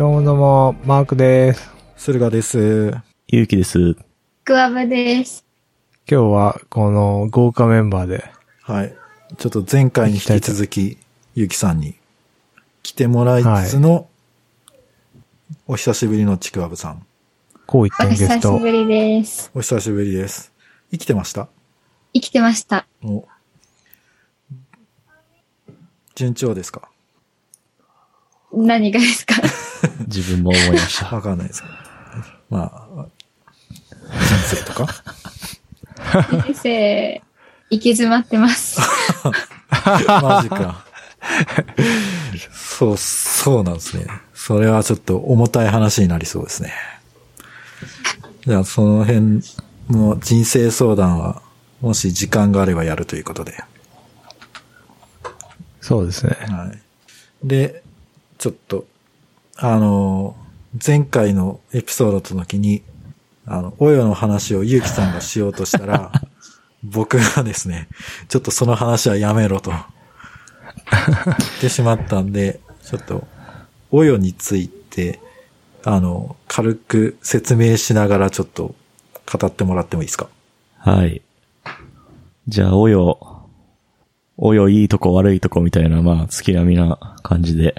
どうもどうも、マークです。駿河です。ゆうきです。グワブです。今日はこの豪華メンバーで、はい。ちょっと前回に引き続き、ゆうきさんに来てもらいつつの、お久しぶりのちくわぶさん。こう一お久し点ゲスト。ぶりです。お久しぶりです。生きてました？生きてました。お順調ですか？何がですか？自分も思いました。わかんないですけど。まあ、人生とか？人生、行き詰まってます。マジか。そう、そうなんですね。それはちょっと重たい話になりそうですね。じゃあ、その辺の人生相談は、もし時間があればやるということで。そうですね。はい。で、ちょっと、あの、前回のエピソードの時に、あの、およの話をゆうきさんがしようとしたら、僕がですね、ちょっとその話はやめろと、言ってしまったんで、ちょっと、およについて、あの、軽く説明しながらちょっと語ってもらってもいいですか？はい。じゃあ、およ、およいいとこ悪いとこみたいな、まあ、月並みな感じで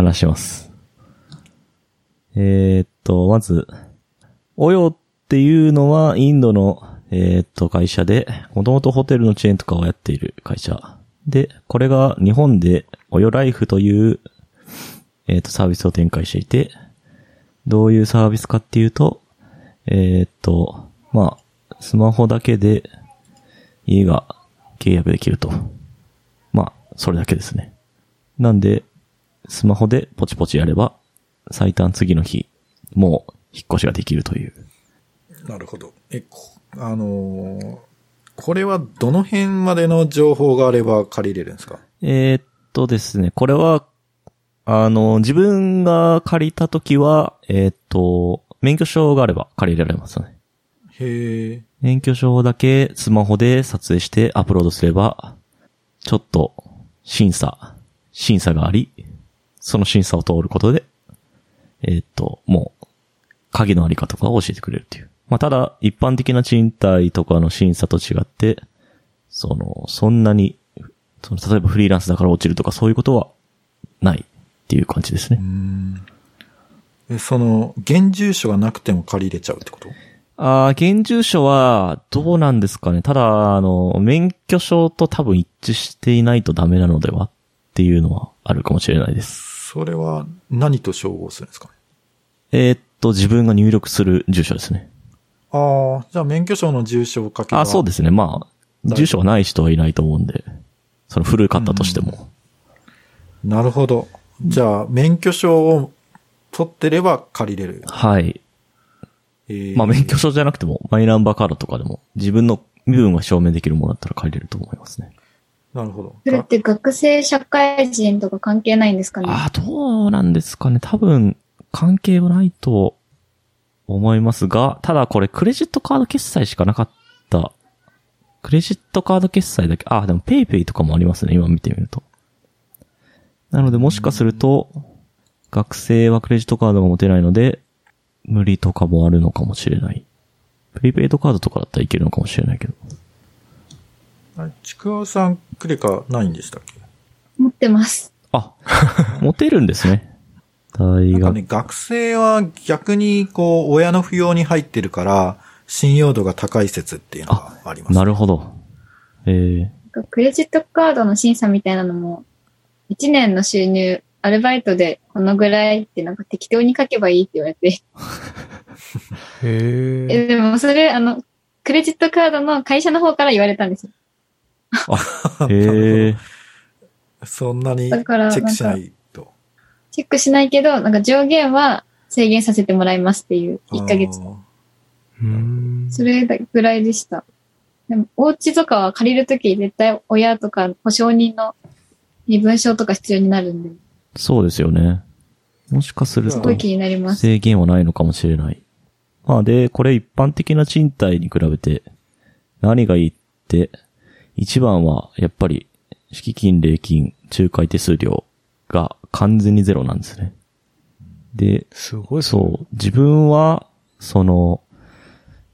話します。えーっと、まず、およっていうのはインドの、えーっと、会社で、もともとホテルのチェーンとかをやっている会社。で、これが日本で、およライフという、えーっと、サービスを展開していて、どういうサービスかっていうと、えっと、まあ、スマホだけで家が契約できると。まあ、それだけですね。なんで、スマホでポチポチやれば、最短次の日、もう引っ越しができるという。なるほど。え、こあのーこれはどの辺までの情報があれば借りれるんですか？えーっとですね、これは、あの、自分が借りたときは、えーっと、免許証があれば借りられますね。へえ。免許証だけスマホで撮影してアップロードすれば、ちょっと審査、審査があり、その審査を通ることで、えーっと、もう、鍵のあり方とかを教えてくれるっていう。まあ、ただ、一般的な賃貸とかの審査と違って、その、そんなに、その、例えばフリーランスだから落ちるとかそういうことはないっていう感じですね。え、その、現住所がなくても借りれちゃうってこと？ああ、現住所は、どうなんですかね。ただ、あの、免許証と多分一致していないとダメなのではっていうのはあるかもしれないです。それは何と照合するんですか？ねえーっと、自分が入力する住所ですね。ああ、じゃあ免許証の住所を書けば。あそうですね。まあ、住所がない人はいないと思うんで、その古かったとしても。なるほど。じゃあ、免許証を取ってれば借りれる。はい。えーまあ、免許証じゃなくても、マイナンバーカードとかでも、自分の身分が証明できるものだったら借りれると思いますね。なるほど。それって学生社会人とか関係ないんですかね？ああ、どうなんですかね。多分、関係はないと思いますが、ただこれクレジットカード決済しかなかった。クレジットカード決済だけ、ああ、でもペイペイとかもありますね。今見てみると。なのでもしかすると、学生はクレジットカードが持てないので、無理とかもあるのかもしれない。プリペイドカードとかだったらいけるのかもしれないけど。ちくわさんクレカないんでしたっけ？持ってます。あ、持てるんですね。大学。なんかね、学生は逆にこう、親の扶養に入ってるから、信用度が高い説っていうのがあります。なるほど。ええクレジットカードの審査みたいなのも、1年の収入、アルバイトでこのぐらいってなんか適当に書けばいいって言われて。へえ。え、でもそれ、あの、クレジットカードの会社の方から言われたんですよ。へえ。そんなにチェだからックしないと。チェックしないけど、なんか上限は制限させてもらいますっていう、1ヶ月。それぐらいでした。でも、お家とかは借りるとき絶対親とか保証人の身分証とか必要になるんで、そうですよね。もしかするとすごい気になります。制限はないのかもしれない。まあで、これ一般的な賃貸に比べて何がいいって、一番はやっぱり敷金、礼金、仲介手数料が完全にゼロなんですね。で、すごい。そう、自分は、その、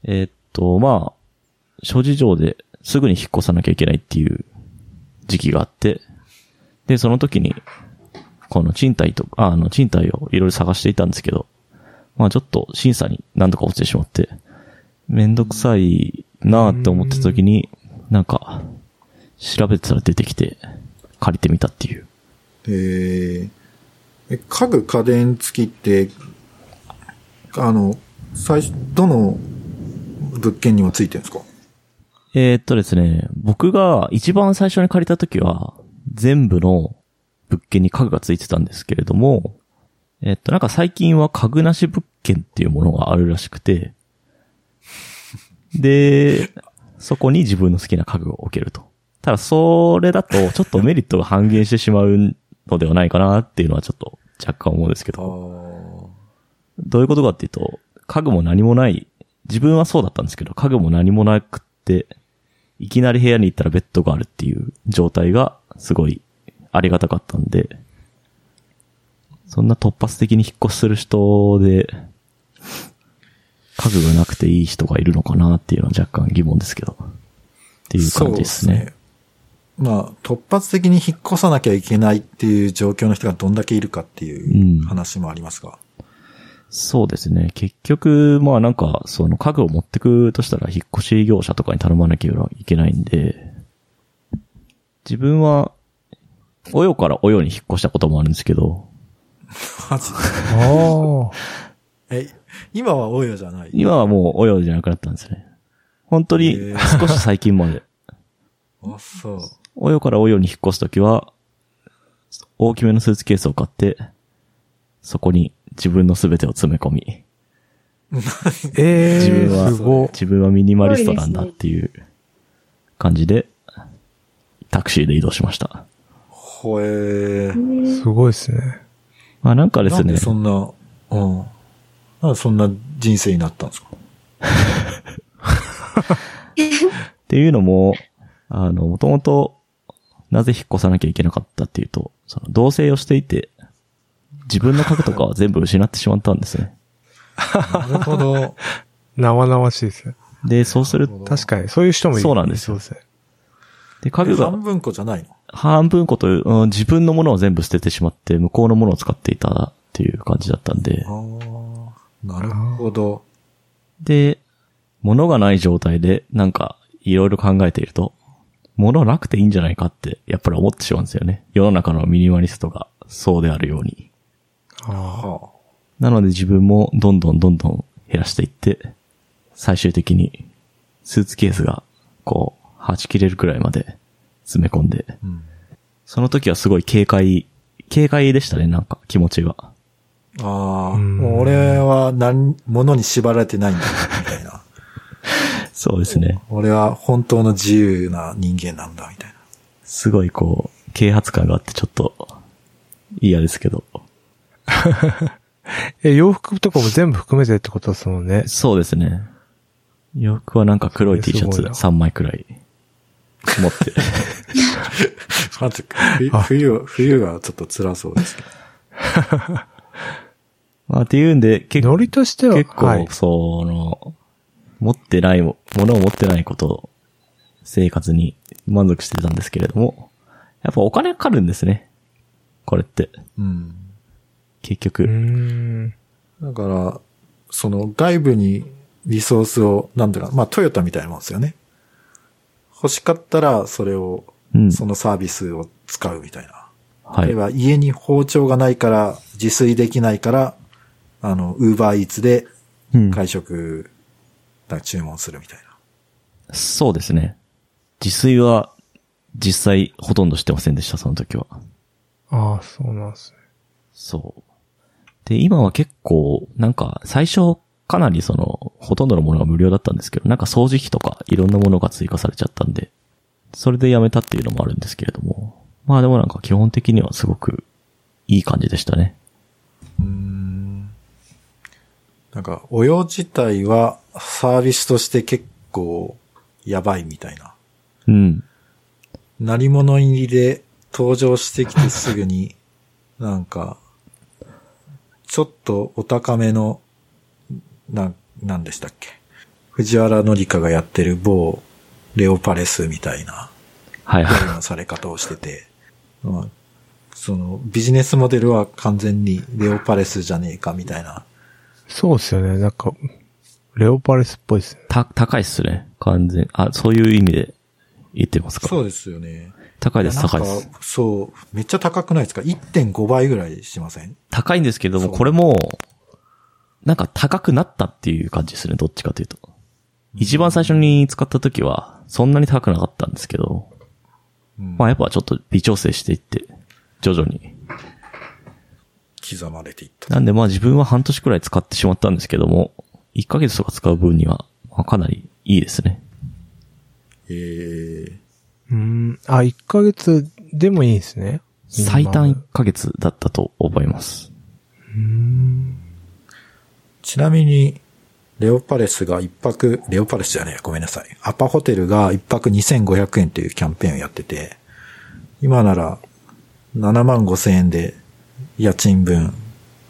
えーっと、まあ、諸事情ですぐに引っ越さなきゃいけないっていう時期があって、で、その時に、この賃貸と、ああの、賃貸をいろいろ探していたんですけど、まあちょっと審査に何度か落ちてしまって、めんどくさいなーって思ってた時に、なんか、調べてたら出てきて、借りてみたっていう。えー、え家具家電付きって、あの、最初、どの物件には付いてるんですか？えーっとですね、僕が一番最初に借りた時は、全部の物件に家具がついてたんですけれども、えーっと、なんか最近は家具なし物件っていうものがあるらしくて、で、そこに自分の好きな家具を置けると。ただ、それだと、ちょっとメリットが半減してしまうのではないかなっていうのはちょっと若干思うんですけあど、どういうことかっていうと、家具も何もない、自分はそうだったんですけど、家具も何もなくって、いきなり部屋に行ったらベッドがあるっていう状態がすごいありがたかったんで、そんな突発的に引っ越しする人で、家具がなくていい人がいるのかなっていうのは若干疑問ですけど。っていう感じですね。まあ、突発的に引っ越さなきゃいけないっていう状況の人がどんだけいるかっていう話もありますが。そうですね。結局、まあなんか、その家具を持ってくとしたら引っ越し業者とかに頼まなきゃいけないんで、自分は、およからおよに引っ越したこともあるんですけど、マジああ。え、今は大家じゃない？今はもうおよじゃなくなったんですね。本当に少し最近まで。あ、そう。およからおよに引っ越すときは、大きめのスーツケースを買って、そこに自分のすべてを詰め込み、ええ自分は。自分はミニマリストなんだっていう感じで、タクシーで移動しました。ほえー。すごいですね。まあなんかですねなんで、そんな、うん。なんでそんな人生になったんですか？っていうのも、あの、もともと、なぜ引っ越さなきゃいけなかったっていうと、その、同棲をしていて、自分の家具とかは全部失ってしまったんですね。なるほど。生々しいですね。で、そうする、確かに、そういう人もいる。そうなんですよそうですね。で、家具が半分個じゃないの？半分こと、うん自分のものを全部捨ててしまって、向こうのものを使っていたっていう感じだったんであ、あ、なるほど。で、物がない状態で、なんか、いろいろ考えていると、物なくていいんじゃないかって、やっぱり思ってしまうんですよね。世の中のミニマリストがそうであるように。あはなので自分もどんどんどんどん減らしていって、最終的にスーツケースがこう、はち切れるくらいまで詰め込んで、あ。うん。その時はすごい軽快、軽快でしたね、なんか気持ちが。ああ、うんもう俺は何、物に縛られてないんだ、みたいな。そうですね。俺は本当の自由な人間なんだ、みたいな。すごいこう、啓発感があってちょっと嫌ですけど。え、洋服とかも全部含めてってことですもんね。そうですね。洋服はなんか黒い T シャツそれすごいな3枚くらい持って。冬冬、冬がちょっと辛そうですけど。まあっていうんで、結構ノリとしては、結構、はい。その、持ってないも、物を持ってないこと、生活に満足してたんですけれども、やっぱお金かかるんですね。これって。うん。結局。うーん。だから、その外部にリソースを、なんていうか、まあトヨタみたいなもんですよね。欲しかったらそれを、うん。そのサービスを使うみたいな。はい例え。ば家に包丁がないから、自炊できないから、あの、ウーバーイーツでうん。外食、だ注文するみたいな。そうですね。自炊は、実際ほとんどしてませんでした、その時は。ああ、そうなんですね。そう。で、今は結構、なんか、最初、かなりその、ほとんどのものが無料だったんですけど、なんか掃除機とかいろんなものが追加されちゃったんで、それでやめたっていうのもあるんですけれども、まあでもなんか基本的にはすごくいい感じでしたね。うーん。なんか、お洋自体はサービスとして結構やばいみたいな。うん。鳴り物入りで登場してきてすぐに、なんか、ちょっとお高めの、なん、なんでしたっけ？藤原紀香がやってる某レオパレスみたいな、はいはい。のされ方をしてて、まあそのビジネスモデルは完全にレオパレスじゃねえかみたいな。そうですよね。なんか、レオパレスっぽいですね。た、高いっすね。完全。あ、そういう意味で言ってますか？そうですよね。高いです、高いです。そう、めっちゃ高くないですか ?1.5 倍ぐらいしません？高いんですけども、これも、なんか高くなったっていう感じですね、どっちかというと。一番最初に使った時は、そんなに高くなかったんですけど、うんまあやっぱちょっと微調整していって、徐々に。刻まれていった。なんでまあ自分は半年くらい使ってしまったんですけども、1ヶ月とか使う分には、まあかなりいいですね。えー、うーん。あ、1ヶ月でもいいんですね。最短1ヶ月だったと思います。ちなみに、レオパレスが一泊、レオパレスじゃねえ、ごめんなさい。アパホテルが一泊2500円というキャンペーンをやってて、今なら7万5千円で家賃分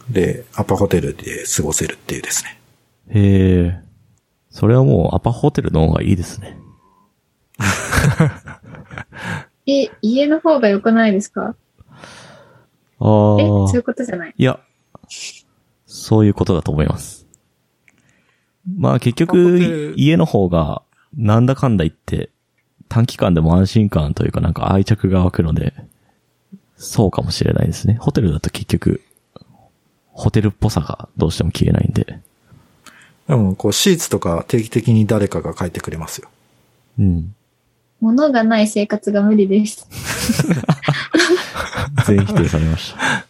でアパホテルで過ごせるっていうですね。へえ。それはもうアパホテルの方がいいですね。え、家の方が良くないですか？あえ、そういあう。ことじゃない？いや、そういうことだと思います。まあ結局、家の方が、なんだかんだ言って、短期間でも安心感というかなんか愛着が湧くので、そうかもしれないですね。ホテルだと結局、ホテルっぽさがどうしても消えないんで。でも、こう、シーツとか定期的に誰かが書いてくれますよ。うん。物がない生活が無理です。全否定されました。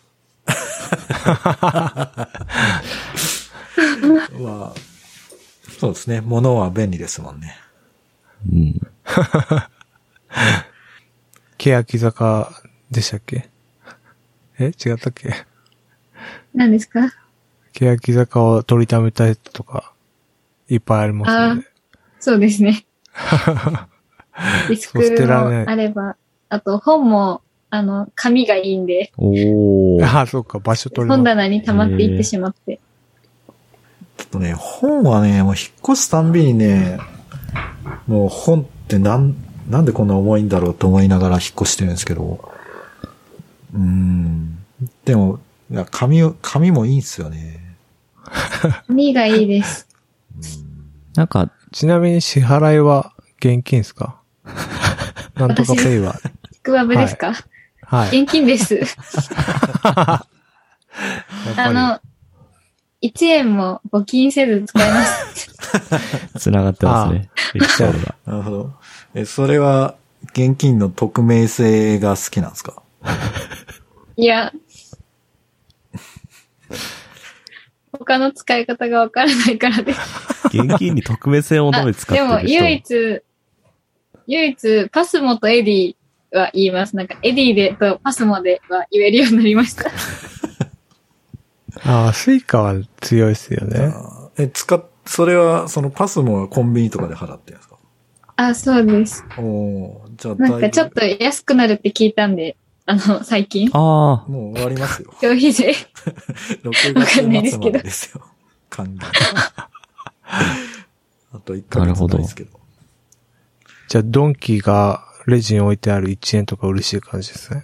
まあ、そうですね。物は便利ですもんね。うん。欅坂でしたっけ？え？違ったっけ？何ですか？欅坂を取りためたいとか、いっぱいありますよね。そうですね。ディスクもあれば、あと本も、あの、紙がいいんで、おー。ああ、そうか、場所取り。本棚に溜まっていってしまって。ちょっとね、本はね、もう引っ越すたんびにね、もう本ってなん、なんでこんな重いんだろうと思いながら引っ越してるんですけど。うーん。でも、いや紙を、紙もいいんすよね。紙がいいです。なんか、ちなみに支払いは現金ですか？なんとかペイは。ちくわぶですか、はい。現金です。あの、1円も募金せず使えます。繋がってますね。エピソードが。なるほど。え、それは、現金の匿名性が好きなんですか？いや、他の使い方がわからないからです。現金に特別性を求めて使ってでも、る人。唯一、唯一、パスモとエディは言います。なんか、エディでとパスモでは言えるようになりました。ああ、スイカは強いですよね。え、使っ、それは、そのパスモコンビニとかで払ってるんですか？あ、そうです。おーじゃあなんかちょっと安くなるって聞いたんで、あの、最近、ああ、もう終わりますよ。消費税。6わかんないです月末まけどでですよ。還元。あと1ヶ月ないですけど。じゃあ、ドンキがレジに置いてある1円とか嬉しい感じですね。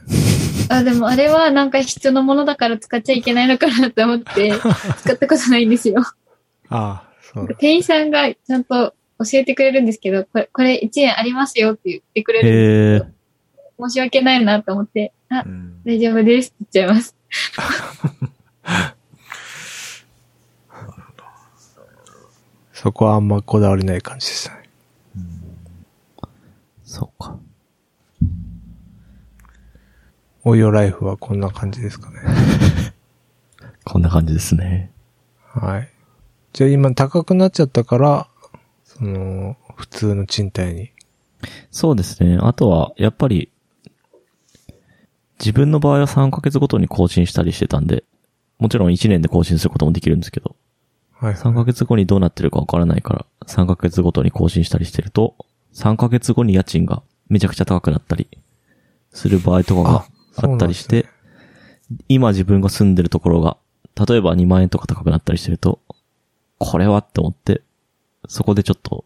あ、でもあれはなんか必要なものだから使っちゃいけないのかなって思って、使ったことないんですよ。ああ、そう。店員さんがちゃんと教えてくれるんですけど、これ、これ1円ありますよって言ってくれるんですへえけど、申し訳ないなと思って、あう、ん大丈夫ですって言っちゃいます。そこはあんまこだわりない感じでしたね。そうか。およライフはこんな感じですかね。こんな感じですね。はい。じゃあ今高くなっちゃったから、その、普通の賃貸に。そうですね。あとは、やっぱり、自分の場合は3ヶ月ごとに更新したりしてたんで、もちろん1年で更新することもできるんですけど、はい。3ヶ月後にどうなってるかわからないから、3ヶ月ごとに更新したりしてると、3ヶ月後に家賃がめちゃくちゃ高くなったりする場合とかがあったりして、今自分が住んでるところが例えば2万円とか高くなったりしてると、これはって思って、そこでちょっと、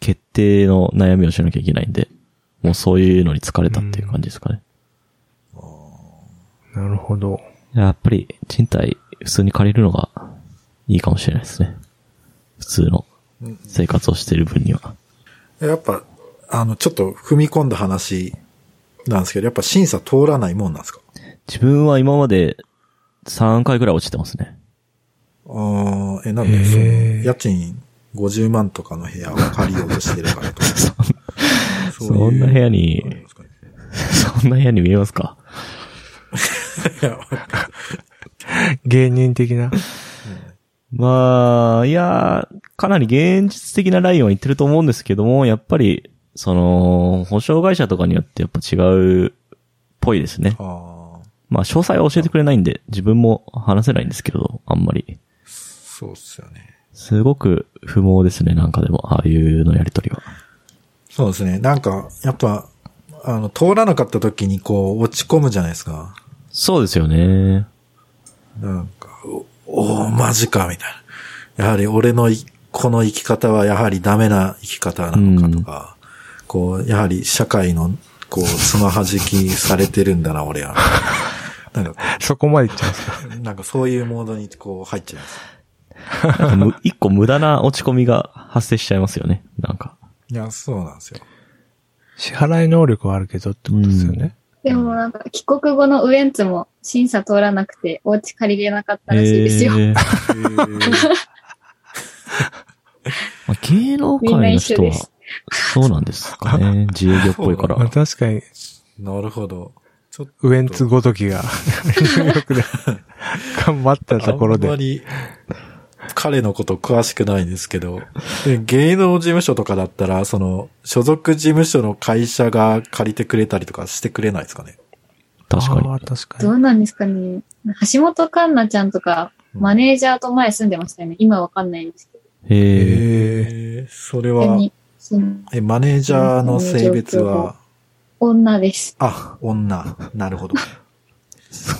決定の悩みをしなきゃいけないんで、もうそういうのに疲れたっていう感じですかね。なるほど。やっぱり、賃貸、普通に借りるのがいいかもしれないですね。普通の生活をしている分には。やっぱ、あの、ちょっと踏み込んだ話なんですけど、やっぱ審査通らないもんなんですか？自分は今まで3回ぐらい落ちてますね。ああ、え、なんで、へその、ー家賃50万とかの部屋を借りようとしてるからとか。そんな部屋に そんな部屋に見えますか？芸人的な。まあ、いやー、かなり現実的なラインは言ってると思うんですけども、やっぱり、その、保証会社とかによってやっぱ違うっぽいですね。まあ、詳細は教えてくれないんで、自分も話せないんですけど、あんまり。そうっすよね。すごく不毛ですね、なんかでも、ああいうのやりとりは。そうですね。なんか、やっぱ、あの、通らなかった時にこう、落ち込むじゃないですか。そうですよね。なんか、おおーマジか、みたいな。やはり俺のいこの生き方はやはりダメな生き方なのかとか、こう、やはり社会の、こう、つまはじきされてるんだな、俺は。なんかこそこまで言っちゃうんですか。う、なんかそういうモードにこう入っちゃいます。一個無駄な落ち込みが発生しちゃいますよね、なんか。いや、そうなんですよ。支払い能力はあるけどってことですよね。でもなんか帰国後のウエンツも審査通らなくてお家借りれなかったらしいですよ。えー まあ、芸能界の人は。そうなんですかね。自営業っぽいかまあら。確かに、なるほど。ちょっと。ウエンツごときが、ニューヨークで頑張ったところで。あんまり、彼のこと詳しくないんですけど、で芸能事務所とかだったら、その、所属事務所の会社が借りてくれたりとかしてくれないですかね。確かに。ああ、確かに。どうなんですかね。橋本環奈ちゃんとか、マネージャーと前住んでましたよね。今わかんないんですけど。へえ。それは、え、マネージャーの性別は、女です。あ、女。なるほど。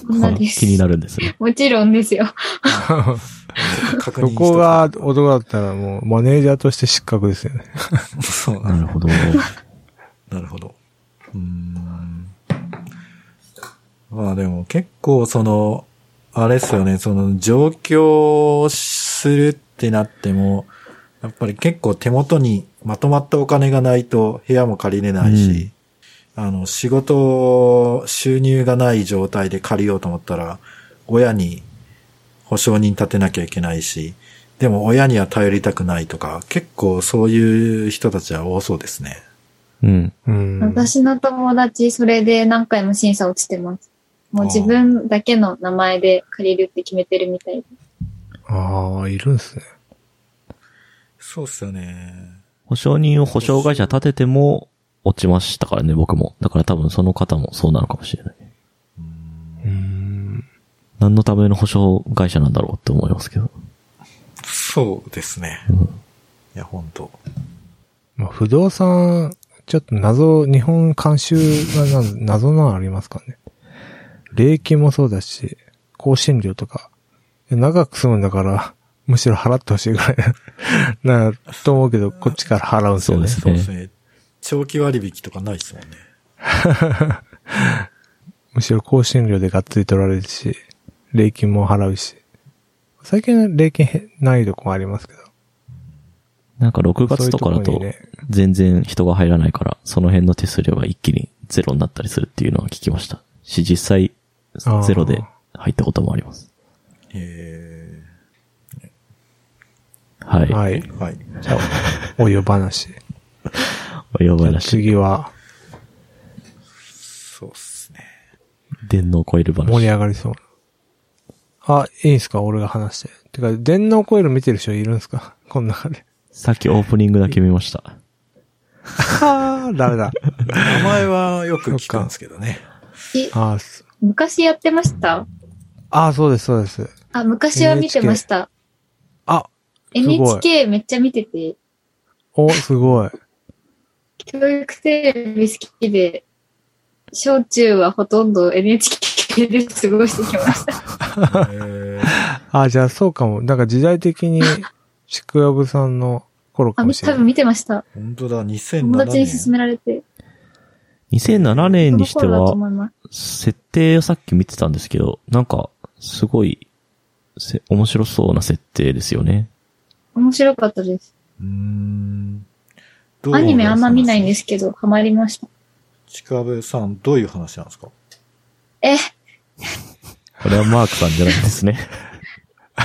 女です。気になるんですね。もちろんですよ。確そこが男だったらもうマネージャーとして失格ですよね。そうなるなるほど。なるほど。うーん。まあでも結構その、あれですよね、その上京するってなっても、やっぱり結構手元にまとまったお金がないと部屋も借りれないし、あの、仕事、収入がない状態で借りようと思ったら、親に保証人立てなきゃいけないし、でも親には頼りたくないとか、結構そういう人たちは多そうですね。うん。うん。私の友達、それで何回も審査落ちてます。もう自分だけの名前で借りるって決めてるみたいで。ああ、いるんですね。そうっすよね。保証人を保証会社立てても落ちましたからね、僕も。だから多分その方もそうなのかもしれない。うん。何のための保証会社なんだろうって思いますけど。そうですね。うんいや、本当まあ、不動産、ちょっと謎、日本監修がな謎なのありますかね。礼金もそうだし、更新料とか。長く住むんだから、むしろ払ってほしいぐらいな、と思うけど、こっちから払うんですよね。そうですそうですね。長期割引とかないですもんね。むしろ更新料でがっつり取られるし、礼金も払うし。最近は礼金へないとこありますけど。なんか6月とかだと全然人が入らないから、その辺の手数料が一気にゼロになったりするっていうのは聞きました。し、実際ゼロで入ったこともあります。へはい。はい。ーはい。じゃあ、お湯話。お呼ばじゃあれし、次は、そうっすね。電脳コイル話。盛り上がりそう。あ、いいんすか？俺が話して。てか、電脳コイル見てる人いるんですか？この中で。さっきオープニングだけ見ました。ああ、ダメだ。名前はよく聞くんですけどね。え、あ昔やってました？あー、そうです、そうです。あ、昔は見てました。あ、NHK めっちゃ見てて、お、すごい。教育テレビ好きで、小中はほとんど NHK で過ごしてきました。あ、じゃあそうかも。だから時代的に、ちくわぶさんの頃かもしれない。見てました。本当だ、2007友達に年。勧められて。2007年にしては。設定をさっき見てたんですけど、なんか、すごい、せ面白そうな設定ですよね。面白かったです。うーん。アニメあんま見ないんす。ですけど、ハマりました。ちかべさん、どういう話なんですか？え、これはマークさんじゃないですね。こ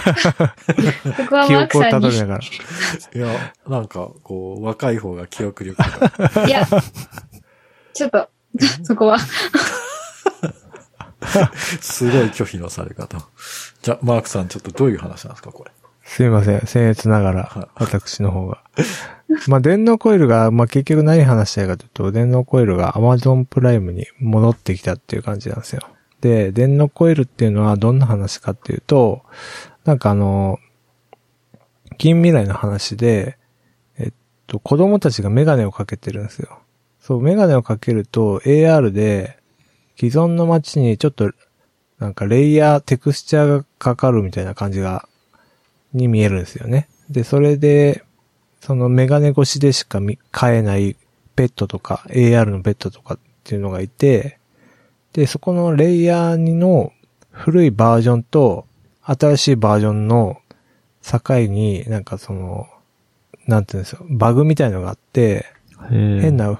こは記マークさんに憶をたどり。ながら。いや、なんか、こう、若い方が記憶力が。いや、ちょっと、そこは。すごい拒否のされ方。じゃあ、マークさん、ちょっとどういう話なんですか、これ？すいません。僭越ながはいら、私の方が。まあ、電脳コイルが、まあ、結局何話したいかというと、電脳コイルが Amazon プライムに戻ってきたっていう感じなんですよ。で、電脳コイルっていうのはどんな話かっていうと、なんかあの、近未来の話で、えっと、子供たちがメガネをかけてるんですよ。そう、メガネをかけると AR で、既存の街にちょっと、なんかレイヤー、テクスチャーがかかるみたいな感じがに見えるんですよね。で、それで、そのメガネ越しでしか見買えないペットとか、AR のペットとかっていうのがいて、で、そこのレイヤーにの古いバージョンと新しいバージョンの境になんかその、なんていうんですよ、バグみたいのがあって、変変。な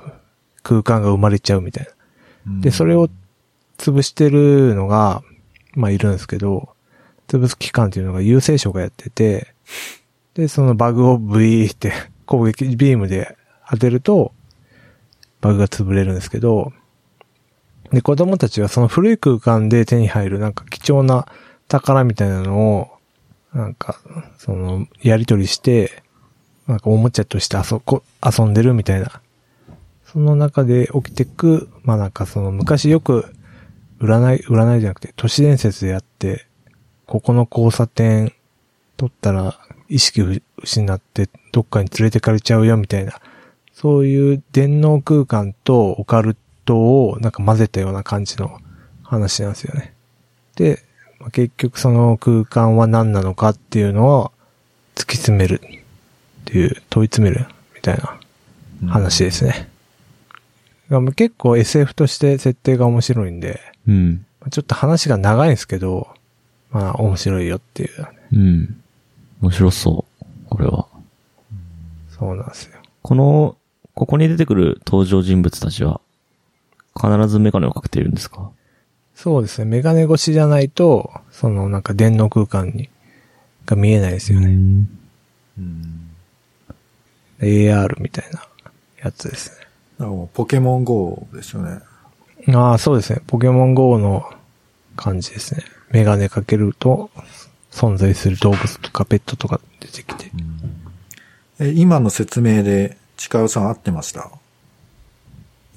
空間が生まれちゃうみたいな。で、それを、を潰してるのが、まあいるんですけど、潰す機関っていうのが郵政省がやってて、で、そのバグをブイーって攻撃ビームで当てると、バグが潰れるんですけど、で、子供たちはその古い空間で手に入るなんか貴重な宝みたいなのを、なんか、その、やり取りして、なんかおもちゃとして遊こ遊んでるみたいな。その中で起きてく、まあなんかその昔よく占い、占いじゃなくて都市伝説でやって、ここの交差点取ったら意識失ってどっかに連れてかれちゃうよみたいな、そういう電脳空間とオカルトをなんか混ぜたような感じの話なんですよね。で、まあ結局その空間は何なのかっていうのを突き詰めるっていう、問い詰めるみたいな話ですね。が結構 SF として設定が面白いんで、うん。まあちょっと話が長いんですけど、まあ面白いよっていう、うん。面白そう。これは。そうなんですよ。この、ここに出てくる登場人物たちは、必ずメガネをかけているんですか？そうですね。メガネ越しじゃないと、そのなんか電脳空間に、が見えないですよね。ん。うん。AR みたいなやつですなんかもうポケモン GO ですよね。ね。ああ、そうですね。ポケモン GO の感じですね。メガネかけると、存在する動物とかペットとか出てきて。え、今の説明で、ちかうさん合ってました？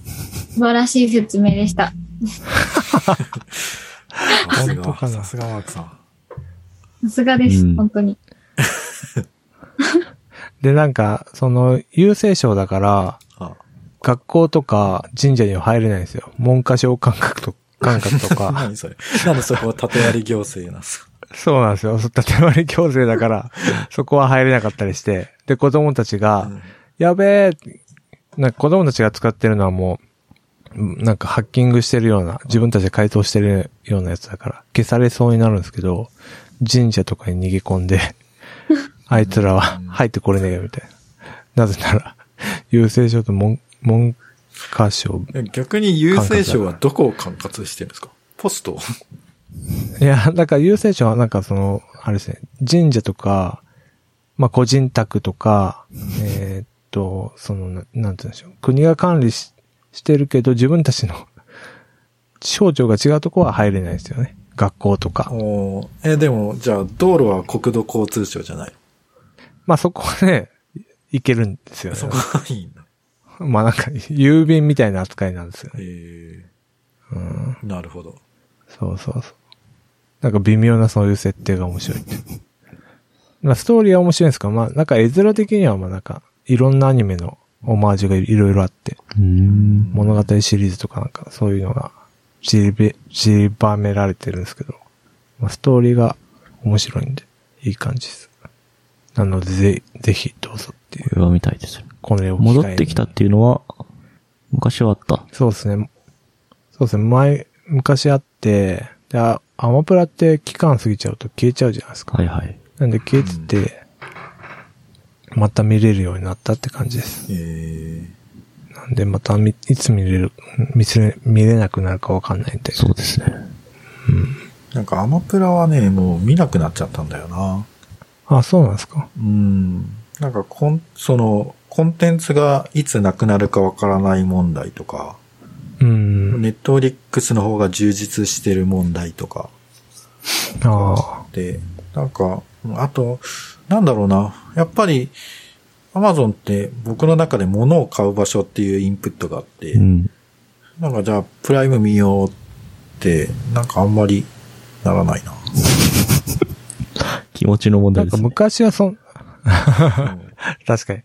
素晴らしい説明でした。さすが、本当かなさすがマークさん。さすがです、うん本当に。で、なんか、その、郵政省だから、あ、学校とか神社には入れないんですよ。文科省感覚と、感覚とか。何それ。なんでそこは縦割り行政なんですか？そうなんですよ。縦割り強制だから、そこは入れなかったりして。で、子供たちが、やべえ、なんか子供たちが使ってるのはもう、うんなんかハッキングしてるような、自分たちで回答してるようなやつだから、消されそうになるんですけど、神社とかに逃げ込んで、あいつらは入ってこれねえよ、みたいな。なぜなら、郵政省と文文科省。え逆に郵政省はどこを管轄してるんですか？ポスト？いや、だから郵政省はなんかその、あれですね、神社とか、まあ個人宅とか、えーっと、その、ななんて言うんでしょう。国が管理ししてるけど、自分たちの 省庁が違うとこは入れないですよね。学校とか。おーえ、でも、じゃあ、道路は国土交通省じゃない？まあそこはね、いけるんですよねそ。こはいいんだ。まあなんか、郵便みたいな扱いなんですよね。えうん。ー、なるほど。そうそうそう。なんか微妙なそういう設定が面白い。まあストーリーは面白いんですけど、まあなんか絵面的にはまあなんか、いろんなアニメのオマージュがいろいろあって、うん。物語シリーズとかなんかそういうのが散りべ、散りばめられてるんですけど、まあストーリーが面白いんで、いい感じです。なので、ぜ、ぜひどうぞっていう。これは見たいです。これを戻ってきたっていうのは、昔はあった。そうですね。そうですね。前、昔あって、で、あアマプラって期間過ぎちゃうと消えちゃうじゃないですか。はいはい。なんで消えてて、また見れるようになったって感じです。えなんでまたみいつ見れる、見せれ、見れなくなるかわかんないんで。そうですね。ー、なんかアマプラはね、もう見なくなっちゃったんだよな。あ、そうなんですか。うん。なんかコン、その、コンテンツがいつなくなるかわからない問題とか、うん。ネットフリックスの方が充実してる問題とか、あで、なんか、あと、なんだろうな。やっぱり、アマゾンって僕の中で物を買う場所っていうインプットがあって、うん。なんかじゃあプライム見ようって、なんかあんまりならないな。気持ちの問題ですね。昔はそん、確かに。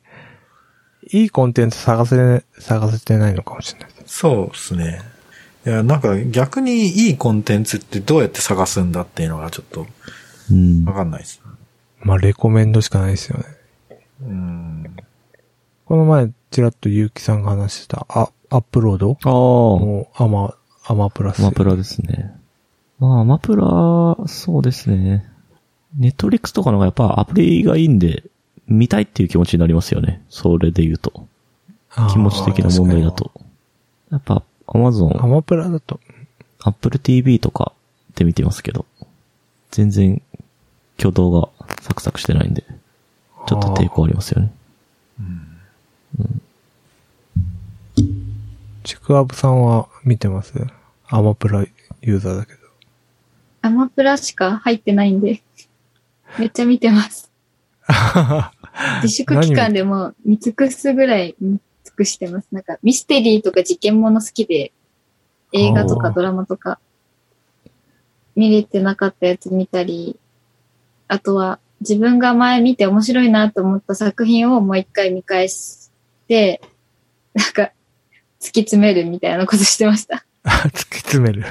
いいコンテンツ探せ、探せてないのかもしれない。そうですね。いや、なんか逆にいいコンテンツってどうやって探すんだっていうのがちょっとうんわ。かんないです。まあ、レコメンドしかないですよね。うん。この前、ちらっと結城さんが話してた、あ、アップロード？ああ、もう、アマ、アマプラス。アマプラですね。まあ、アマプラ、そうですね。ネットフリックスとかの方がやっぱアプリがいいんで、見たいっていう気持ちになりますよね。それで言うと。気持ち的な問題だ。と。やっぱ、アマゾン、アマプラだと、アップル TV とかで見てますけど、全然挙動がサクサクしてないんで、ちょっと抵抗ありますよね。ちくわぶさんは見てます？アマプラユーザーだけど。アマプラしか入ってないんで、めっちゃ見てます。自粛期間でも見尽くすぐらい見尽くしてます。なんかミステリーとか事件もの好きで、映画とかドラマとか、見れてなかったやつ見たり、あとは自分が前見て面白いなと思った作品をもう一回見返して、なんか突き詰めるみたいなことしてました。突き詰める。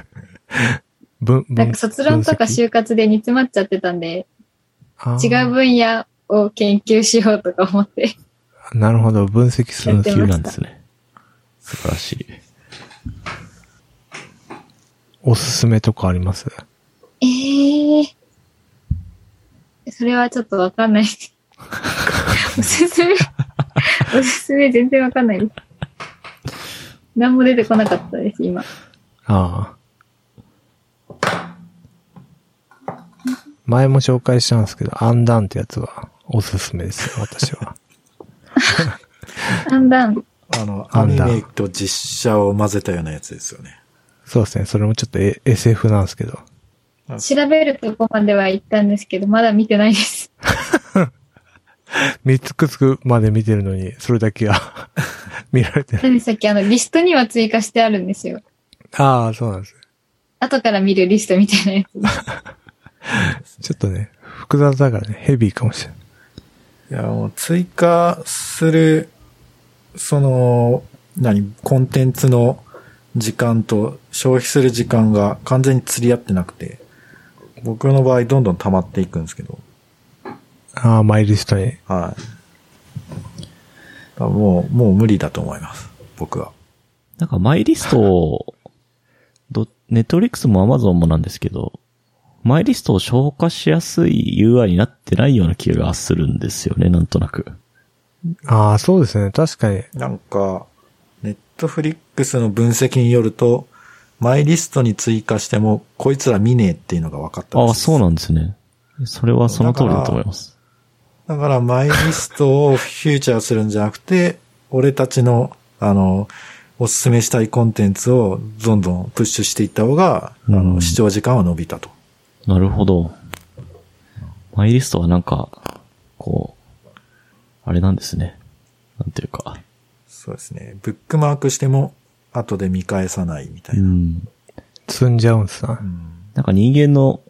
分、分なんか卒論とか就活で煮詰まっちゃってたんで、違う分野を研究しようとか思って。なるほど、分析するんです急なんですね。素晴らしい。おすすめとかあります？ええそれはちょっとわかんない。おすすめ、おすすめ全然わかんないです。何も出てこなかったです、今。ああ。前も紹介したんですけど、アンダンってやつはおすすめですよ、私は。だんだん、あの、アニメと実写を混ぜたようなやつですよね。そうですね、それもちょっとえ SF なんですけど。調べるとこまでは行ったんですけど、まだ見てないです。見つくつくまで見てるのに、それだけは 見られてない。なんでさっきあの、リストには追加してあるんですよ。ああ、そうなんです。後から見るリストみたいなやつ。ちょっとね、複雑だからね、ヘビーかもしれない。いや、もう追加する、その、何、コンテンツの時間と消費する時間が完全に釣り合ってなくて、僕の場合どんどん溜まっていくんですけど、ああ、マイリストに。はい。もう、もう無理だと思います。僕は。なんかマイリストを、ど、ネットフリックスもアマゾンもなんですけど、マイリストを消化しやすい UI になってないような気がするんですよね、なんとなく。ああ、そうですね、確かに。なんか、ネットフリックスの分析によると、マイリストに追加しても、こいつら見ねえっていうのが分かったああ、そうななんですね。それはその通りだと思います。だから、マイリストをフューチャーするんじゃなくて、俺たちの、あの、おすすめしたいコンテンツをどんどんプッシュしていった方が、あうんの、視聴時間は伸びたと。なるほど。マイリストはなんか、こう、あれなんですね。なんていうか。そうですね。ブックマークしても、後で見返さないみたいうな。ん。積んじゃうんすな。うんなんか人間の、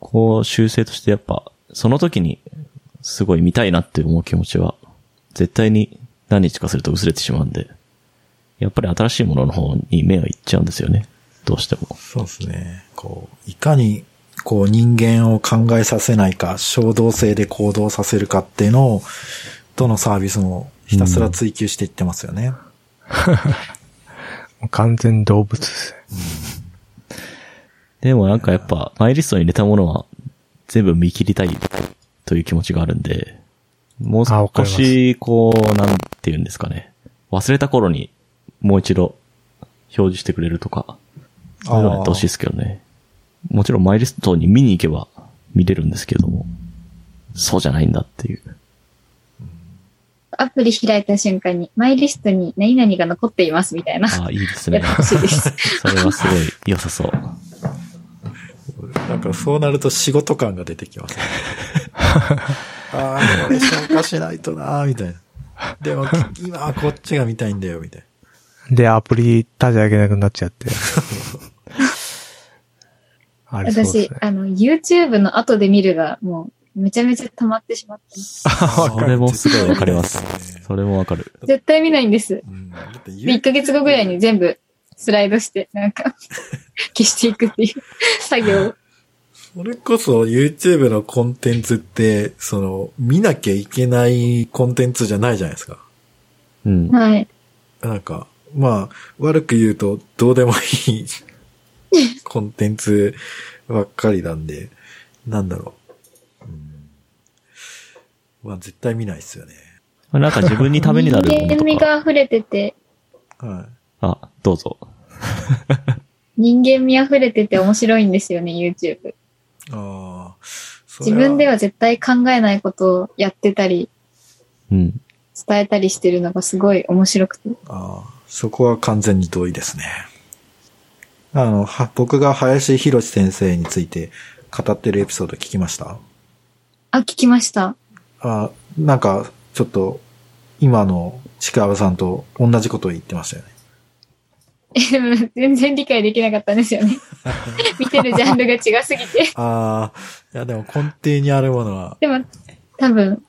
こう、習性としてやっぱ、その時に、すごい見たいなって思う気持ちは、絶対に何日かすると薄れてしまうんで、やっぱり新しいものの方に目がいっちゃうんですよね。どうしても。そうですね。こう、いかにこう人間を考えさせないか、衝動性で行動させるかっていうのを、どのサービスもひたすら追求していってますよね。も う完全動物ですね。でもなんかやっぱ、マイリストに入れたものは全部見切りたいという気持ちがあるんで、もう少し、こう、なんて言うんですかね。忘れた頃にもう一度表示してくれるとか、そういうのやってほしいですけどね。もちろんマイリストに見に行けば見れるんですけども、そうじゃないんだっていう。アプリ開いた瞬間に、マイリストに何々が残っていますみたいな。ああ、いいですねやって。ほしいです。それはすごい良さそう。なんかそうなると仕事感が出てきます、ね。ああ、これ消化しないとなーみたいな。でも、今はこっちが見たいんだよ、みたいで、アプリ立ち上げなくなっちゃって。あれそうです私、ね。あの、YouTube の後で見るが、もう、めちゃめちゃ溜まってしまってます。な。それもすごいわかりますね。それもわかる。絶対見ないんです。うんだってで1ヶ月後ぐらいに全部スライドして、なんか、消していくっていう 作業を。それこそ YouTube のコンテンツって、その、見なきゃいけないコンテンツじゃないじゃないですか。うん。はい。なんか、まあ、悪く言うと、どうでもいいコンテンツばっかりなんで、なんだろう。うん、まあ、絶対見ないですよね。なんか自分にためになるも人間味。が溢れてて、はあ、どうぞ。人間味溢れてて面白いんですよね、YouTube。い。ああ。自分では絶対考えないことをやってたり、うん。伝えたりしてるのがすごい面白くて。ああ、そこは完全に同意ですね。あの、は、僕が林博先生について語ってるエピソード聞きました？あ、聞きました。あなんか、ちょっと、今のちくわさんと同じことを言ってましたよね。え 全然理解できなかったんですよね。見てるジャンルが違すぎて。ああ、いやでも根底にあるものは、でも、多分、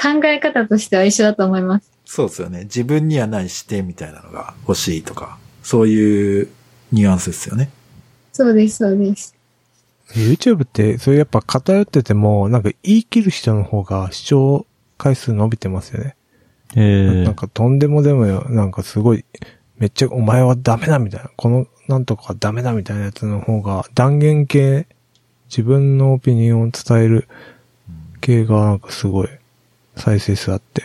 考え方としては一緒だと思います。そうですよね。自分にはない視点みたいなのが欲しいとか、そういうニュアンスですよね。そうです、そうです。YouTube って、それやっぱ偏ってても、なんか言い切る人の方が視聴回数伸びてますよね。えーなんかとんでもでもよ、なんかすごい、めっちゃお前はダメだみたいな、このなんとかはダメだみたいなやつの方が断言系、自分のオピニオンを伝える系がなんかすごい再生数あって、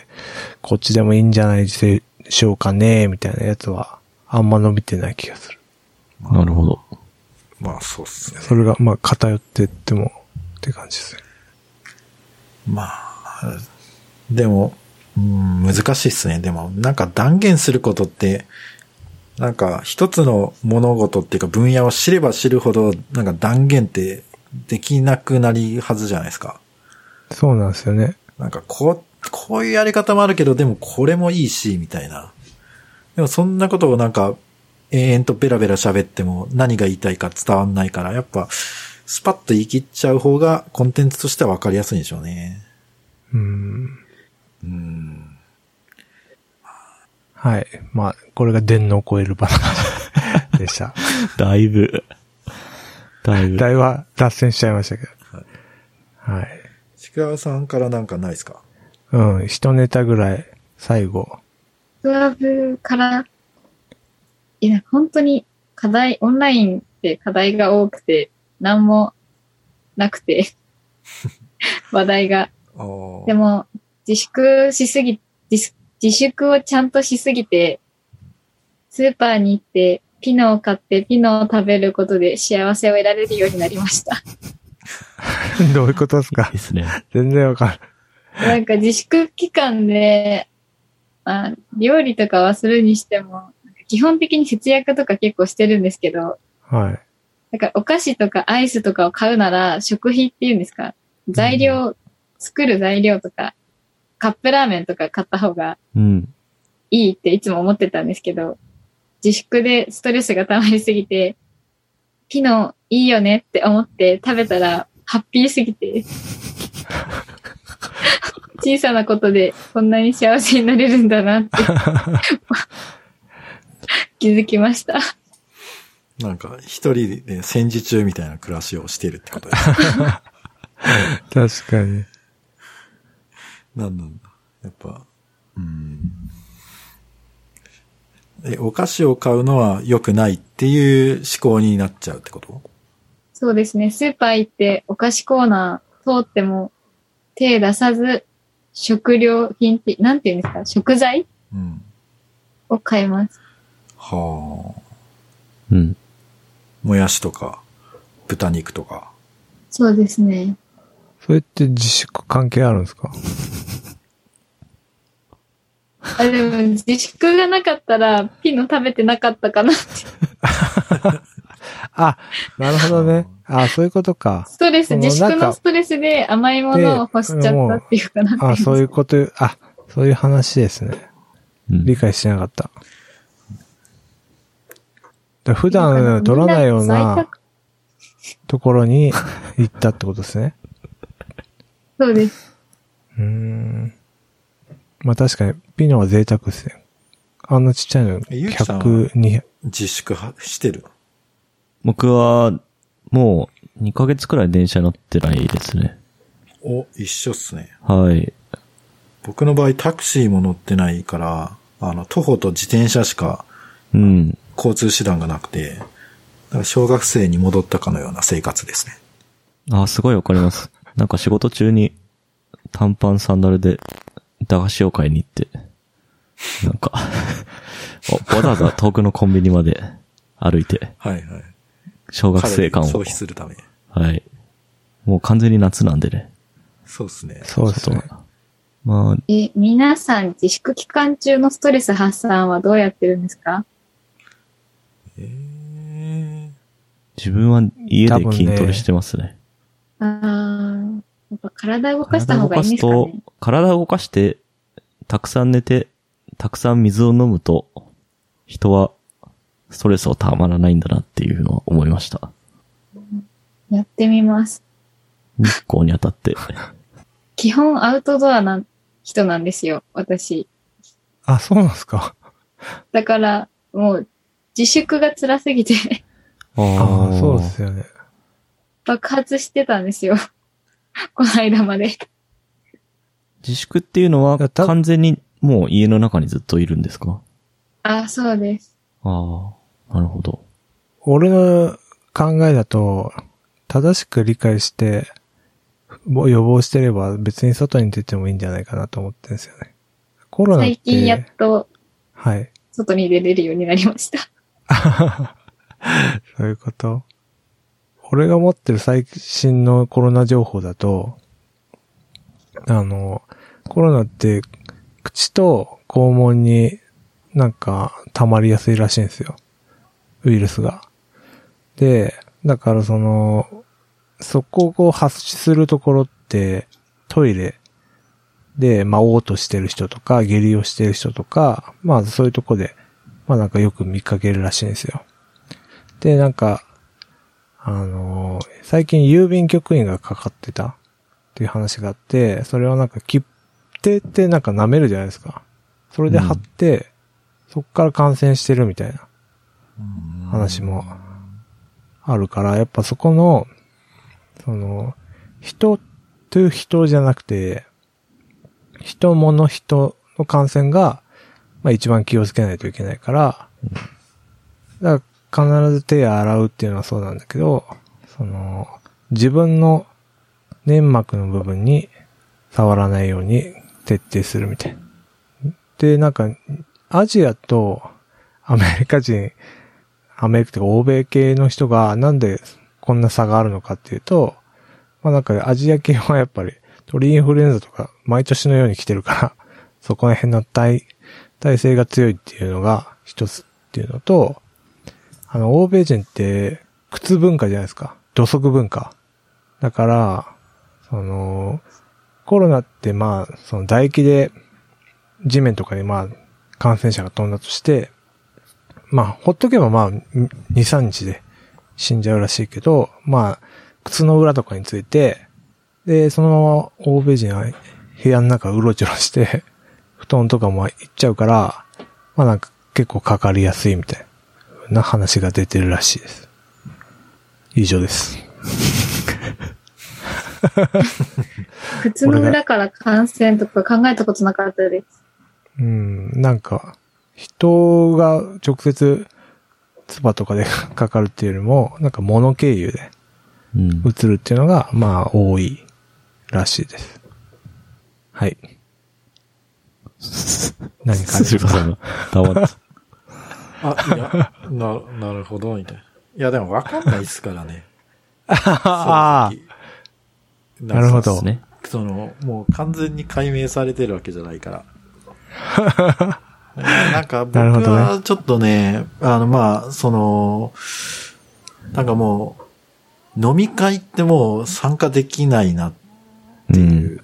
こっちでもいいんじゃないでしょうかね、みたいなやつはあんま伸びてない気がする。なるほど。まあそうっすね。それがまあ偏ってってもって感じですね。まあ、でも、うん、難しいっすね。でも、なんか断言することって、なんか一つの物事っていうか分野を知れば知るほど、なんか断言ってできなくなりはずじゃないですか。そうなんですよね。なんかこう、こういうやり方もあるけど、でもこれもいいし、みたいな。でもそんなことをなんか、延々とベラベラ喋っても何が言いたいか伝わんないから、やっぱ、スパッと言い切っちゃう方がコンテンツとしては分かりやすいんでしょうね。うん。うん。はい。まあ、これが電脳を超えるバナ でした。だいぶ、だいぶ。だいぶ脱線しちゃいましたけど。はい。ちくわさんからなんかないですか？うん、一ネタぐらい、最後。クラブから、いや、本当に課題、オンラインって課題が多くて、なんもなくて、話題が。でも、自粛しすぎ、自自粛をちゃんとしすぎて、スーパーに行って、ピノを買って、ピノを食べることで幸せを得られるようになりました。どういうことですか？ですね。全然わかんない。なんか自粛期間で、まあ、料理とかはするにしても、基本的に節約とか結構してるんですけど、はい。だからお菓子とかアイスとかを買うなら、食費っていうんですか？材料、作る材料とか、カップラーメンとか買った方がうん。いいっていつも思ってたんですけど、自粛でストレスが溜まりすぎて、ピノいいよねって思って食べたら、ハッピーすぎて、小さなことでこんなに幸せになれるんだなって 気づきました。なんか、一人で戦時中みたいな暮らしをしてるってことです。確かに。なんなんだ。やっぱ、うん。え、お菓子を買うのは良くないっていう思考になっちゃうってこと？そうですね。スーパー行ってお菓子コーナー通っても手出さず食料品って、なんて言うんですか？食材うん。を買います。はあ。うん。もやしとか、豚肉とか。そうですね。それって自粛関係あるんですか？あ、でも自粛がなかったらピノ食べてなかったかなって。あ、なるほどね。あ、そういうことか。ストレス、自粛のストレスで甘いものを欲しちゃったっていうかなあ、そういうここと、あ、そういう話ですね。うん理解してなかった。だ普段取らないようなところに行ったってことですね。そうです。うーん。まあ確かに、ピノは贅沢ですね。あんなちっちゃいの、えゆうきさんは？100、200、自粛はしてる？僕は、もう、2ヶ月くらい電車乗ってないですね。お、一緒っすね。はい。僕の場合タクシーも乗ってないから、あの、徒歩と自転車しかうん。交通手段がなくて、だから小学生に戻ったかのような生活ですね。あ、すごいわかります。なんか仕事中に短パンサンダルで駄菓子を買いに行って、なんかお わざわざ遠くのコンビニまで歩いて、はいはい。小学生感を。消費するため。はい。もう完全に夏なんでね。そうですね。そうですね。まあ、え、皆さん自粛期間中のストレス発散はどうやってるんですか？えー、自分は家で筋トレしてますね。あー、やっぱ体動かした方がいいんですか体を動かねすと、体を動かして、たくさん寝て、たくさん水を飲むと、人はストレスをたまらないんだなっていうのは思いました。やってみます。日光に当たって。基本アウトドアな人なんですよ、私。あ、そうなんですか。だから、もう、自粛が辛すぎてあああ、そうですよね。爆発してたんですよ。この間まで。自粛っていうのは完全にもう家の中にずっといるんですか？あ、そうです。ああ、なるほど。俺の考えだと、正しく理解して、も予防してれば別に外に出てもいいんじゃないかなと思ってるんですよね。コロナって、最近やっとはい。外に出れるようになりました。そういうこと？俺が持ってる最新のコロナ情報だと、あの、コロナって口と肛門になんか溜まりやすいらしいんですよ。ウイルスが。で、だからその、そこをこう発するところってトイレで、まあ、嘔吐してる人とか、下痢をしてる人とか、まあそういうとこで、まあなんかよく見かけるらしいんですよ。で、なんか、あのー最近郵便局員がかかってたっていう話があって、それをなんか切手ってなんか舐めるじゃないですか。それで貼って、そっから感染してるみたいな話もあるから、やっぱそこの、その、人という人じゃなくて、人物人の感染が、まあ一番気をつけないといけないから、だから必ず手を洗うっていうのはそうなんだけど、その、自分の粘膜の部分に触らないように徹底するみたい。で、なんか、アジアとアメリカ人、アメリカとか欧米系の人がなんでこんな差があるのかっていうと、まあなんかアジア系はやっぱり鳥インフルエンザとか毎年のように来てるから、そこら辺の体、体制が強いっていうのが一つっていうのと、あの、欧米人って靴文化じゃないですか。土足文化。だから、その、コロナってまあ、その唾液で地面とかにまあ、感染者が飛んだとして、まあ、ほっとけばまあ、2、3日で死んじゃうらしいけど、まあ、靴の裏とかについて、で、そのまま欧米人は部屋の中うろちょろして、布団とかも行っちゃうから、まあなんか結構かかりやすいみたいな話が出てるらしいです。以上です。靴の裏から感染とか考えたことなかったです。うん、なんか、人が直接、唾とかでかかるっていうよりも、なんか物経由でうん。移るっていうのが、まあ、多いらしいです。はい。何かありますかんが黙って。あ、いや、な、なるほど、みたいな。いや、でも分かんないっすからね。ああ、なるほど。その、もう完全に解明されてるわけじゃないから。なんか僕はちょっとね、あのまあ、その、なんかもう、飲み会ってもう参加できないなっていう、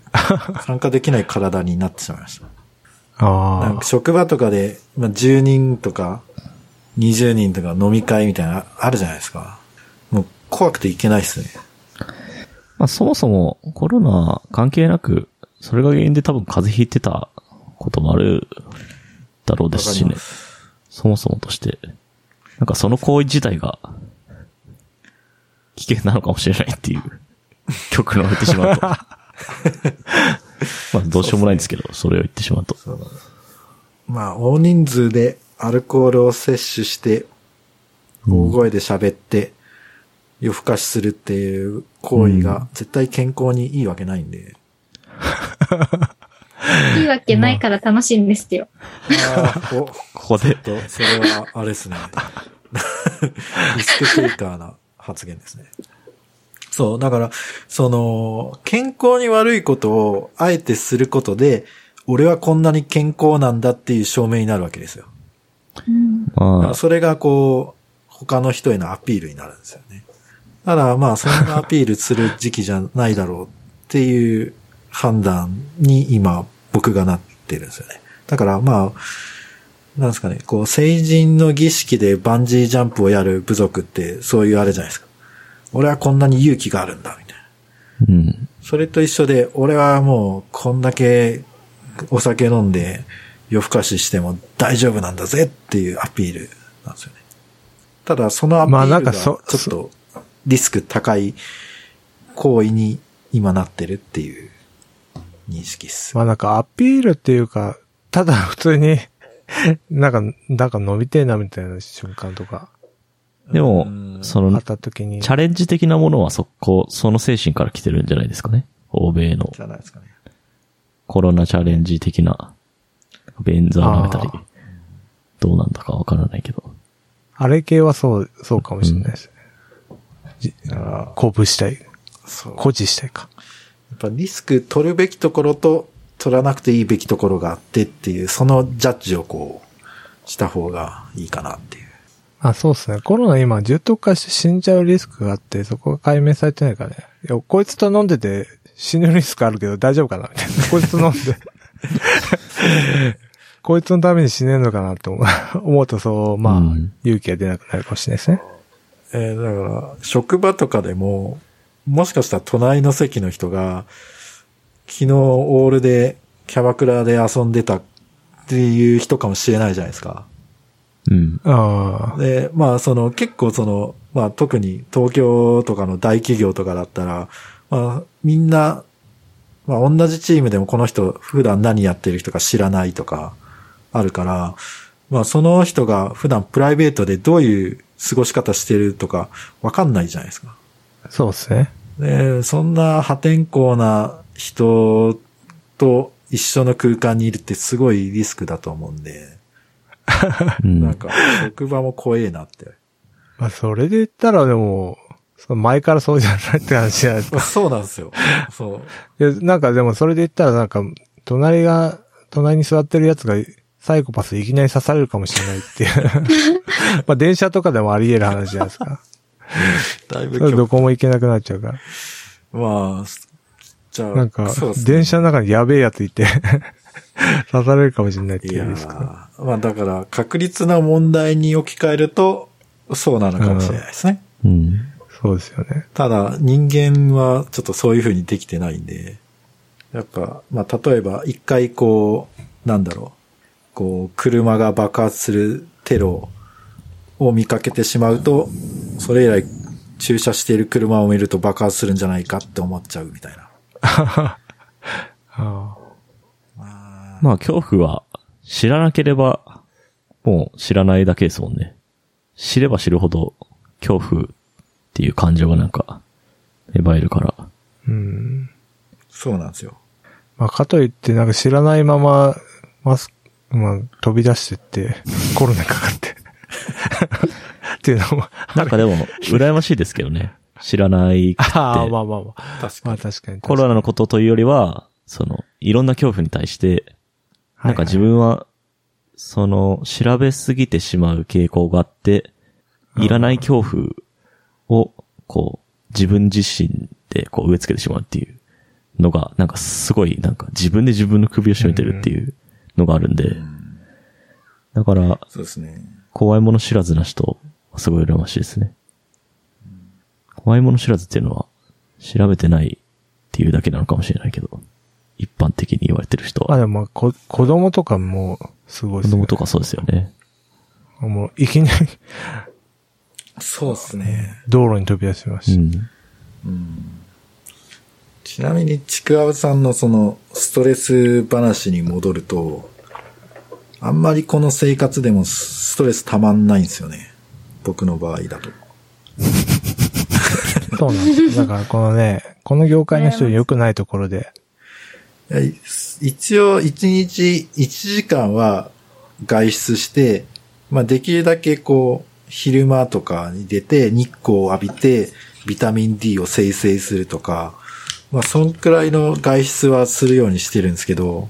参加できない体になってしまいました。なんあか職場とかで、まあ、10人とか20人とか飲み会みたいなあるじゃないですか。もう怖くていけないっすね。まあそもそもコロナ関係なく、それが原因で多分風邪ひいてたこともあるだろうですしねそもそもとして。なんかその行為自体が危険なのかもしれないっていう曲を言ってしまうと。まあどうしようもないんですけど、それを言ってしまうと。そうまあ、大人数でアルコールを摂取して、大声で喋って、夜更かしするっていう行為が絶対健康にいいわけないんで。いいわけないから楽しいんですよ。ああ、お、ここで。と、それは、あれですね。リスクテイカーな発言ですね。そう、だから、その、健康に悪いことをあえてすることで、俺はこんなに健康なんだっていう証明になるわけですよ。うんまあ、それがこう、他の人へのアピールになるんですよね。ただまあ、そんなアピールする時期じゃないだろうっていう判断に今、僕がなってるんですよね。だからまあ、なんですかね、こう、成人の儀式でバンジージャンプをやる部族って、そういうあれじゃないですか。俺はこんなに勇気があるんだ、みたいな。うん。それと一緒で、俺はもう、こんだけお酒飲んで夜更かししても大丈夫なんだぜっていうアピールなんですよね。ただ、そのアピまあールがちなんかそょっとリスク高い行為に今なってるっていう認識っす。まあなんかアピールっていうか、ただ普通に、なんか、なんか伸びてえなみたいな瞬間とか、でもうん、そのあっ、た時にチ、ャレンジ的なものはそこ、その精神から来てるんじゃないですかね。欧米のじゃないですかね。コロナチャレンジ的な、便座を舐めたりどうなんだかわからないけど。あれ系はそう、そうかもしれないですね。鼓舞したい。そう。誇示したいか。やっぱリスク取るべきところと取らなくていいべきところがあってっていう、そのジャッジをこう、した方がいいかなってあ、そうですね。コロナ今重篤化して死んじゃうリスクがあって、そこが解明されてないからね。いや、こいつと飲んでて死ぬリスクあるけど大丈夫かなみたいな。こいつと飲んで。こいつのために死ねんのかなって思う 思うとそう、まあ、うん勇気が出なくなるかもしれないですね。えーだから、職場とかでも、もしかしたら隣の席の人が、昨日オールでキャバクラで遊んでたっていう人かもしれないじゃないですか。うん。ああ。で、まあその結構その、まあ特に東京とかの大企業とかだったら、まあみんな、まあ同じチームでもこの人普段何やってる人か知らないとかあるから、まあその人が普段プライベートでどういう過ごし方してるとかわかんないじゃないですか。そうですね。で、そんな破天荒な人と一緒の空間にいるってすごいリスクだと思うんで、うんなんか職場も怖えなって。まあ、それで言ったらでも、その前からそうじゃないって話じゃないですか。そうなんですよ。そう。いや、なんかでもそれで言ったらなんか、隣が、隣に座ってるやつがサイコパスいきなり刺されるかもしれないっていう。まあ電車とかでもあり得る話じゃないですか。だいぶど極こも行けなくなっちゃうから。まあ、じゃあ、なんかね電車の中にやべえやついて、刺されるかもしれないっていうリスク。ーまあだから、確率な問題に置き換えると、そうなのかもしれないですね。うん。そうですよね。ただ、人間はちょっとそういう風にできてないんで、やっぱ、まあ例えば、一回こう、なんだろう、こう、車が爆発するテロを見かけてしまうと、それ以来駐車している車を見ると爆発するんじゃないかって思っちゃうみたいな。あまあ、恐怖は知らなければ、もう知らないだけですもんね。知れば知るほど恐怖っていう感情がなんか、芽生えるから。ーうん。そうなんですよ。まあ、かといって、なんか知らないまま、マスク、まあ、飛び出してって、コロナかかって。っていうのも、なんかでも、羨ましいですけどね。知らないくて。ああ、まあまあまあ。確かに。まあ確かに。コロナのことというよりは、その、いろんな恐怖に対して、なんか自分は、その、調べすぎてしまう傾向があって、いらない恐怖を、こう、自分自身でこう植え付けてしまうっていうのが、なん。かすごい、なん。か自分で自分の首を絞めてるっていうのがあるん。で、だから、そうですね。怖いもの知らずな人、すごい羨ましいですね。怖いもの知らずっていうのは、調べてないっていうだけなのかもしれないけど、一般的に言われてる人は、まあでも、こ、子供とかも、すごいすよね供とかそうですよね。もう、いきなりそうですね。道路に飛び出しまうした。ん。ちなみに、ちくわぶさんのその、ストレス話に戻ると、あんまりこの生活でもストレスたまんないんですよね。僕の場合だと。そうなんです。だから、このね、この業界の人良くないところで、一応、一日1時間は外出して、まあ、できるだけこう、昼間とかに出て日光を浴びて、ビタミン D を生成するとか、まあ、そんくらいの外出はするようにしてるんですけど、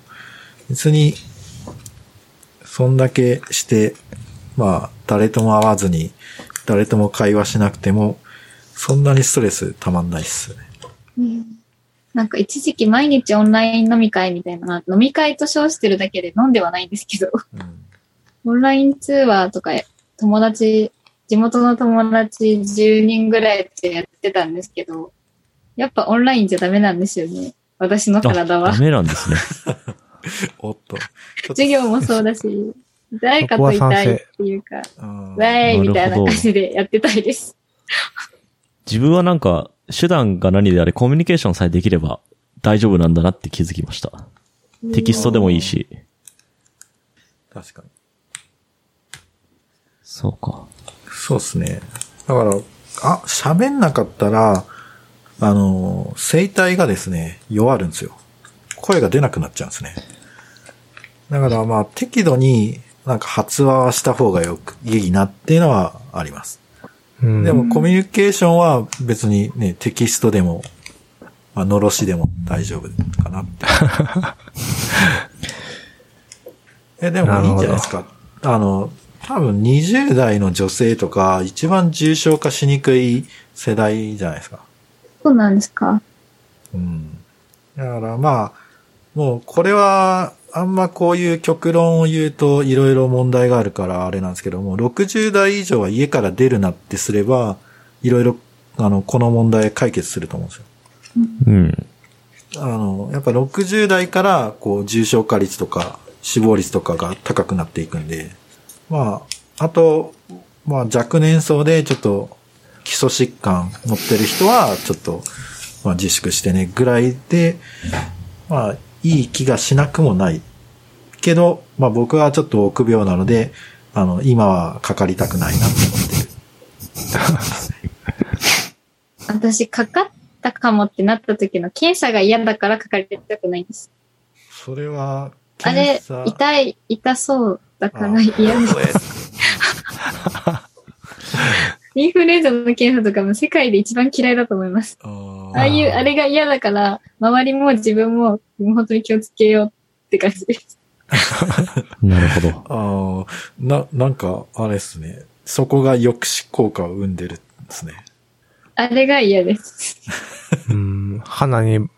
別に、そんだけして、まあ、誰とも会わずに、誰とも会話しなくても、そんなにストレスたまんないっすね。うんなんか一時期毎日オンライン飲み会みたいな、飲み会と称してるだけで飲んではないんですけど、うん。オンライン通話とか友達、地元の友達10人ぐらいでやってたんですけど、やっぱオンラインじゃダメなんですよね。私の体はダ。メなんですね。おっと。授業もそうだし、誰かといたいっていうか、うんウェーイみたいな感じでやってたいです。自分はなんか、手段が何であれコミュニケーションさえできれば大丈夫なんだなって気づきました。テキストでもいいし。確かに。そうか。そうですね。だから、あ、喋んなかったら、あの、声帯がですね、弱るんですよ。声が出なくなっちゃうんですね。だからまあ、適度になんか発話はした方がよく、いいなっていうのはあります。うん。でもコミュニケーションは別にね、テキストでも、まあ、のろしでも大丈夫かなって。え、でもいいんじゃないですか？あの、多分20代の女性とか一番重症化しにくい世代じゃないですか。そうなんですか。うん。だからまあ、もうこれは、あんまこういう極論を言うといろいろ問題があるからあれなんですけども、60代以上は家から出るなってすれば、いろいろ、あの、この問題解決すると思うんですよ。うん。あの、やっぱ60代から、こう、重症化率とか、死亡率とかが高くなっていくんで、まあ、あと、まあ、若年層でちょっと、基礎疾患持ってる人は、ちょっと、まあ、自粛してね、ぐらいで、まあ、いい気がしなくもない。けど、まあ、僕はちょっと臆病なので、あの、今はかかりたくないなと思ってる。私、かかったかもってなった時の検査が嫌だからかかりたくないんです。それは、あれ痛い、痛そうだからあ嫌です。インフルエンザの検査とかも世界で一番嫌いだと思います。あーああいう、あれが嫌だから、周りも自分も本当に気をつけようって感じです。なるほど。ああ、な、なんか、あれですね。そこが抑止効果を生んでるんですね。あれが嫌です。うん。鼻に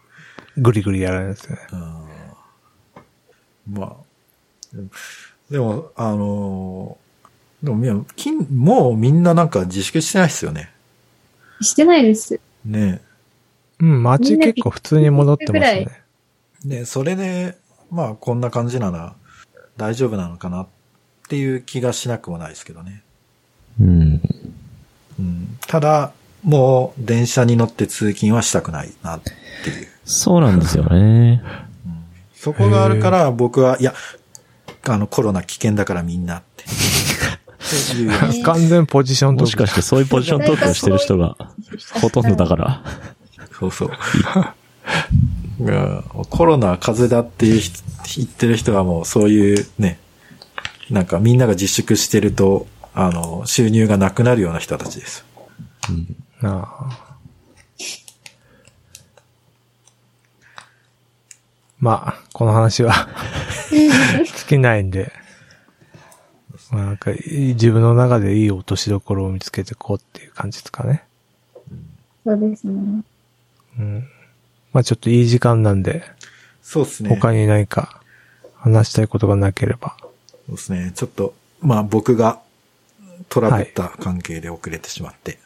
グリグリやられるんですね。あーまあ。でもあのーでもみんな、金、もうみんななんか自粛してないですよね。してないです。ねうん、街結構普通に戻ってますね。ねそれで、まあこんな感じなら大丈夫なのかなっていう気がしなくもないですけどね。うん。うん、ただ、もう電車に乗って通勤はしたくないなっていう。そうなんですよね。そこがあるから僕は、いや、あのコロナ危険だからみんなって。完全ポジションともしかしてそういうポジショントークをしてる人がほとんどだから。そうそう。コロナは風邪だっていう人言ってる人はもうそういうね、なんかみんなが自粛してると、あの、収入がなくなるような人たちです。なあ。まあ、この話は 尽きないんで、まあなんか自分の中でいい落としどころを見つけていこうっていう感じですかね。そうですね。うん。まあちょっといい時間なんで、そうですね。他に何か話したいことがなければ。そうですね。ちょっと、まあ僕がトラブった関係で遅れてしまって、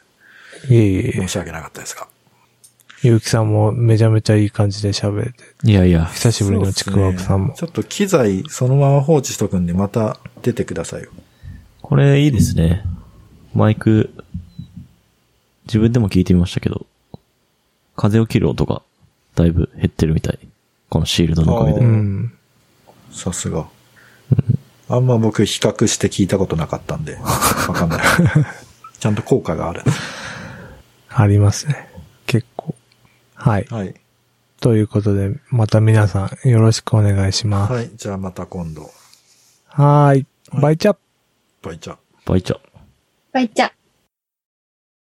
いえいえいえ申、し訳なかったですが。ゆうきさんもめちゃめちゃいい感じで喋れて、いやいや、久しぶりのちくわくさんも。ちょっと機材そのまま放置しとくんでまた出てくださいよ。これいいですね。マイク、自分でも聞いてみましたけど、風を切る音がだいぶ減ってるみたい。このシールドのおかげでう。ん。さすが。あんま僕比較して聞いたことなかったんで、わかんない。ちゃんと効果がある。ありますね。結構。はい。はい。ということで、また皆さんよろしくお願いします。はい。じゃあまた今度。はーい。バイチャバイチャ。バイチャ。バイチャ。